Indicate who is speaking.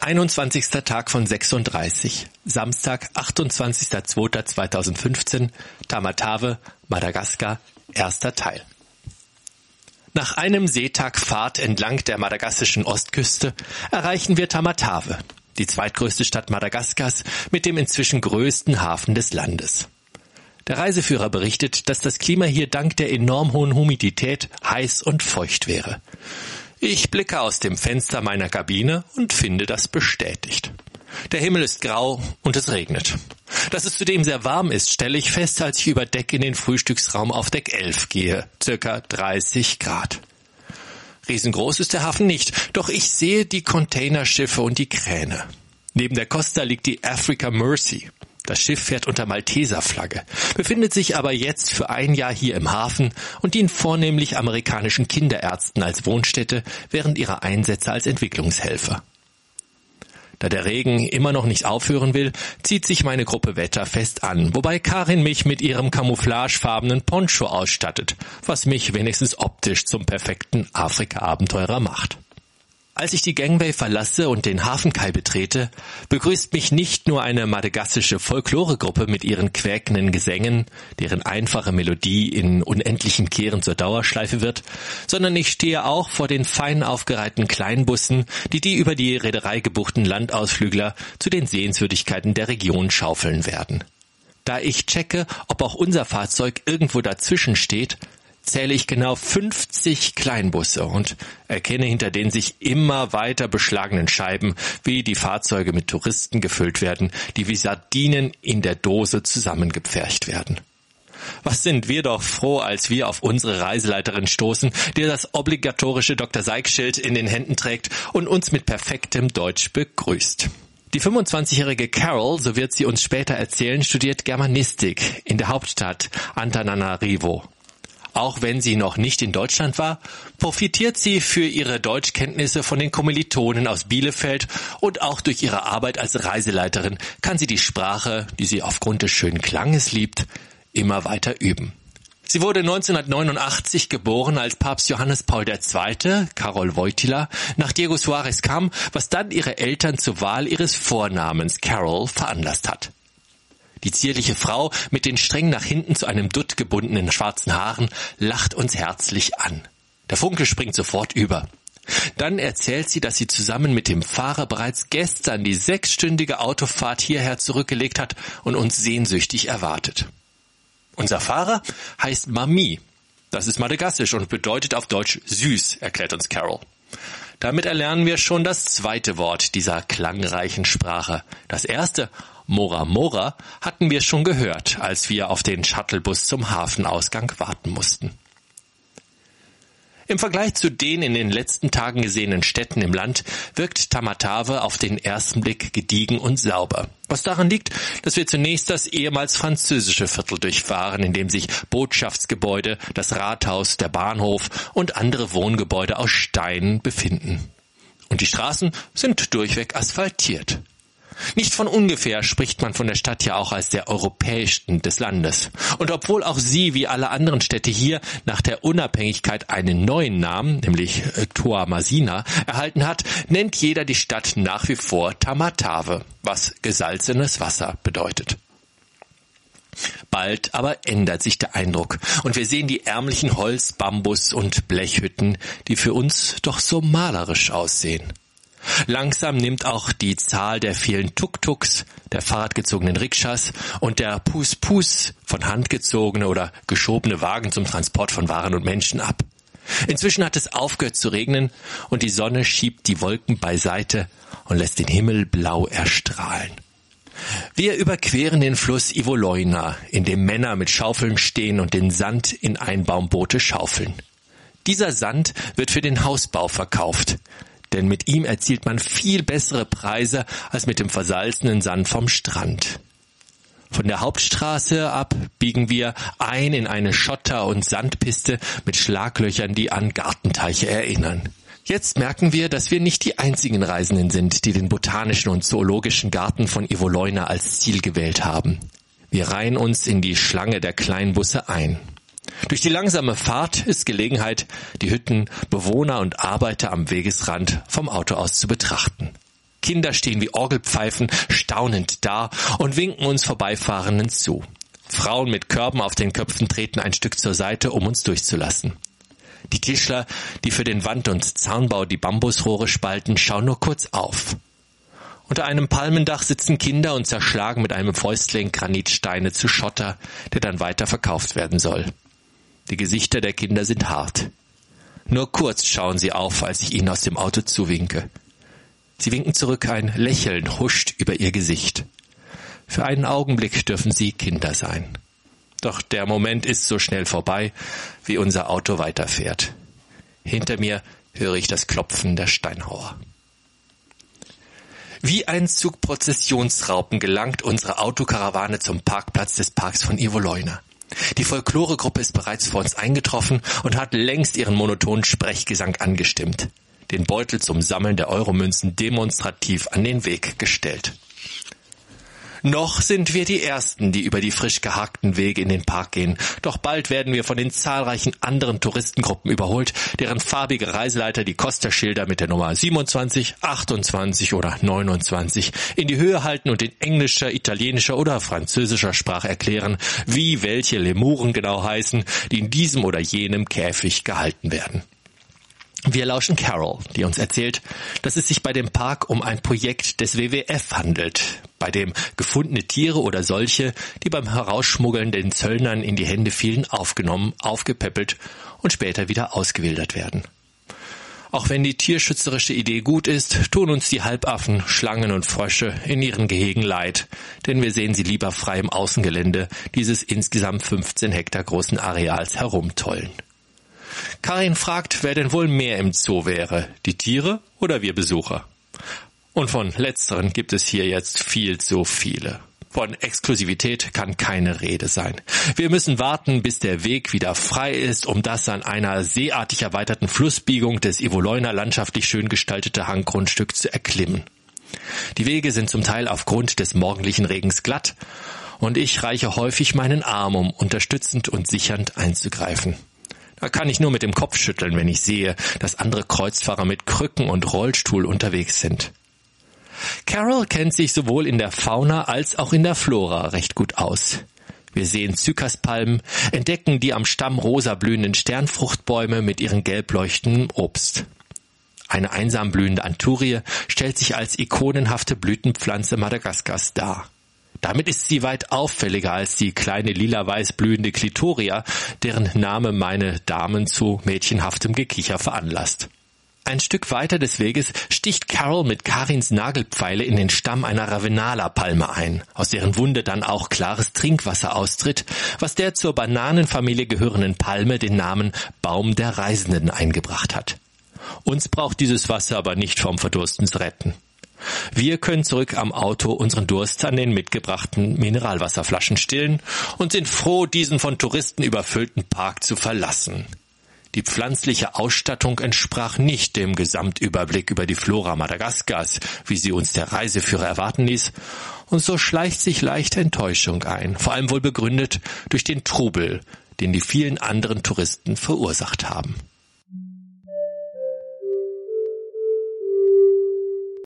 Speaker 1: 21. Tag von 36, Samstag, 28.02.2015, Tamatave, Madagaskar, erster Teil. Nach einem Seetag Fahrt entlang der madagassischen Ostküste erreichen wir Tamatave, die zweitgrößte Stadt Madagaskars mit dem inzwischen größten Hafen des Landes. Der Reiseführer berichtet, dass das Klima hier dank der enorm hohen Humidität heiß und feucht wäre. Ich blicke aus dem Fenster meiner Kabine und finde das bestätigt. Der Himmel ist grau und es regnet. Dass es zudem sehr warm ist, stelle ich fest, als ich über Deck in den Frühstücksraum auf Deck 11 gehe, circa 30 Grad. Riesengroß ist der Hafen nicht, doch ich sehe die Containerschiffe und die Kräne. Neben der Costa liegt die Africa Mercy. Das Schiff fährt unter Malteserflagge, befindet sich aber jetzt für ein Jahr hier im Hafen und dient vornehmlich amerikanischen Kinderärzten als Wohnstätte während ihrer Einsätze als Entwicklungshelfer. Da der Regen immer noch nicht aufhören will, zieht sich meine Gruppe Wetter fest an, wobei Karin mich mit ihrem camouflagefarbenen Poncho ausstattet, was mich wenigstens optisch zum perfekten Afrika-Abenteurer macht. Als ich die Gangway verlasse und den Hafenkai betrete, begrüßt mich nicht nur eine madagassische Folkloregruppe mit ihren quäkenden Gesängen, deren einfache Melodie in unendlichen Kehren zur Dauerschleife wird, sondern ich stehe auch vor den fein aufgereihten Kleinbussen, die die über die Reederei gebuchten Landausflügler zu den Sehenswürdigkeiten der Region schaufeln werden. Da ich checke, ob auch unser Fahrzeug irgendwo dazwischen steht, zähle ich genau 50 Kleinbusse und erkenne hinter den sich immer weiter beschlagenen Scheiben, wie die Fahrzeuge mit Touristen gefüllt werden, die wie Sardinen in der Dose zusammengepfercht werden. Was sind wir doch froh, als wir auf unsere Reiseleiterin stoßen, die das obligatorische Dr. Seig-Schild in den Händen trägt und uns mit perfektem Deutsch begrüßt. Die 25-jährige Carol, so wird sie uns später erzählen, studiert Germanistik in der Hauptstadt Antananarivo. Auch wenn sie noch nicht in Deutschland war, profitiert sie für ihre Deutschkenntnisse von den Kommilitonen aus Bielefeld und auch durch ihre Arbeit als Reiseleiterin kann sie die Sprache, die sie aufgrund des schönen Klanges liebt, immer weiter üben. Sie wurde 1989 geboren, als Papst Johannes Paul II., Karol Wojtyla, nach Diego Suarez kam, was dann ihre Eltern zur Wahl ihres Vornamens Carol veranlasst hat. Die zierliche Frau mit den streng nach hinten zu einem Dutt gebundenen schwarzen Haaren lacht uns herzlich an. Der Funke springt sofort über. Dann erzählt sie, dass sie zusammen mit dem Fahrer bereits gestern die sechsstündige Autofahrt hierher zurückgelegt hat und uns sehnsüchtig erwartet. Unser Fahrer heißt Mami. Das ist madagassisch und bedeutet auf Deutsch süß, erklärt uns Carol. Damit erlernen wir schon das zweite Wort dieser klangreichen Sprache. Das erste Mora Mora hatten wir schon gehört, als wir auf den Shuttlebus zum Hafenausgang warten mussten. Im Vergleich zu den in den letzten Tagen gesehenen Städten im Land wirkt Tamatave auf den ersten Blick gediegen und sauber. Was daran liegt, dass wir zunächst das ehemals französische Viertel durchfahren, in dem sich Botschaftsgebäude, das Rathaus, der Bahnhof und andere Wohngebäude aus Stein befinden. Und die Straßen sind durchweg asphaltiert. Nicht von ungefähr spricht man von der Stadt ja auch als der europäischsten des Landes. Und obwohl auch sie, wie alle anderen Städte hier, nach der Unabhängigkeit einen neuen Namen, nämlich äh, Tuamasina, erhalten hat, nennt jeder die Stadt nach wie vor Tamatave, was gesalzenes Wasser bedeutet. Bald aber ändert sich der Eindruck und wir sehen die ärmlichen Holz-, Bambus- und Blechhütten, die für uns doch so malerisch aussehen. Langsam nimmt auch die Zahl der vielen Tuk-Tuks, der fahrradgezogenen Rikschas und der Pus-Pus von handgezogene oder geschobene Wagen zum Transport von Waren und Menschen ab. Inzwischen hat es aufgehört zu regnen und die Sonne schiebt die Wolken beiseite und lässt den Himmel blau erstrahlen. Wir überqueren den Fluss Ivoloina, in dem Männer mit Schaufeln stehen und den Sand in Einbaumboote schaufeln. Dieser Sand wird für den Hausbau verkauft denn mit ihm erzielt man viel bessere Preise als mit dem versalzenen Sand vom Strand. Von der Hauptstraße ab biegen wir ein in eine Schotter- und Sandpiste mit Schlaglöchern, die an Gartenteiche erinnern. Jetzt merken wir, dass wir nicht die einzigen Reisenden sind, die den botanischen und zoologischen Garten von Ivoleuna als Ziel gewählt haben. Wir reihen uns in die Schlange der Kleinbusse ein. Durch die langsame Fahrt ist Gelegenheit, die Hütten, Bewohner und Arbeiter am Wegesrand vom Auto aus zu betrachten. Kinder stehen wie Orgelpfeifen staunend da und winken uns Vorbeifahrenden zu. Frauen mit Körben auf den Köpfen treten ein Stück zur Seite, um uns durchzulassen. Die Tischler, die für den Wand- und Zaunbau die Bambusrohre spalten, schauen nur kurz auf. Unter einem Palmendach sitzen Kinder und zerschlagen mit einem Fäustling Granitsteine zu Schotter, der dann weiter verkauft werden soll. Die Gesichter der Kinder sind hart. Nur kurz schauen sie auf, als ich ihnen aus dem Auto zuwinke. Sie winken zurück, ein Lächeln huscht über ihr Gesicht. Für einen Augenblick dürfen sie Kinder sein. Doch der Moment ist so schnell vorbei, wie unser Auto weiterfährt. Hinter mir höre ich das Klopfen der Steinhauer. Wie ein Zug Prozessionsraupen gelangt unsere Autokarawane zum Parkplatz des Parks von Ivo Leuner. Die Folkloregruppe ist bereits vor uns eingetroffen und hat längst ihren monotonen Sprechgesang angestimmt, den Beutel zum Sammeln der Euromünzen demonstrativ an den Weg gestellt. Noch sind wir die Ersten, die über die frisch geharkten Wege in den Park gehen. Doch bald werden wir von den zahlreichen anderen Touristengruppen überholt, deren farbige Reiseleiter die Costa-Schilder mit der Nummer 27, 28 oder 29 in die Höhe halten und in englischer, italienischer oder französischer Sprache erklären, wie welche Lemuren genau heißen, die in diesem oder jenem Käfig gehalten werden. Wir lauschen Carol, die uns erzählt, dass es sich bei dem Park um ein Projekt des WWF handelt, bei dem gefundene Tiere oder solche, die beim Herausschmuggeln den Zöllnern in die Hände fielen, aufgenommen, aufgepäppelt und später wieder ausgewildert werden. Auch wenn die tierschützerische Idee gut ist, tun uns die Halbaffen, Schlangen und Frösche in ihren Gehegen leid, denn wir sehen sie lieber frei im Außengelände dieses insgesamt 15 Hektar großen Areals herumtollen. Karin fragt, wer denn wohl mehr im Zoo wäre, die Tiere oder wir Besucher? Und von letzteren gibt es hier jetzt viel zu viele. Von Exklusivität kann keine Rede sein. Wir müssen warten, bis der Weg wieder frei ist, um das an einer seeartig erweiterten Flussbiegung des Ivoleuner landschaftlich schön gestaltete Hanggrundstück zu erklimmen. Die Wege sind zum Teil aufgrund des morgendlichen Regens glatt und ich reiche häufig meinen Arm, um unterstützend und sichernd einzugreifen. Da kann ich nur mit dem Kopf schütteln, wenn ich sehe, dass andere Kreuzfahrer mit Krücken und Rollstuhl unterwegs sind. Carol kennt sich sowohl in der Fauna als auch in der Flora recht gut aus. Wir sehen Zykaspalmen, entdecken die am Stamm rosa blühenden Sternfruchtbäume mit ihren gelb leuchtenden Obst. Eine einsam blühende Anturie stellt sich als ikonenhafte Blütenpflanze Madagaskars dar. Damit ist sie weit auffälliger als die kleine lila-weiß blühende Klitoria, deren Name meine Damen zu mädchenhaftem Gekicher veranlasst. Ein Stück weiter des Weges sticht Carol mit Karins Nagelpfeile in den Stamm einer Ravenala-Palme ein, aus deren Wunde dann auch klares Trinkwasser austritt, was der zur Bananenfamilie gehörenden Palme den Namen Baum der Reisenden eingebracht hat. Uns braucht dieses Wasser aber nicht vom Verdursten zu retten. Wir können zurück am Auto unseren Durst an den mitgebrachten Mineralwasserflaschen stillen und sind froh, diesen von Touristen überfüllten Park zu verlassen. Die pflanzliche Ausstattung entsprach nicht dem Gesamtüberblick über die Flora Madagaskars, wie sie uns der Reiseführer erwarten ließ, und so schleicht sich leichte Enttäuschung ein, vor allem wohl begründet durch den Trubel, den die vielen anderen Touristen verursacht haben.